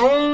Oh!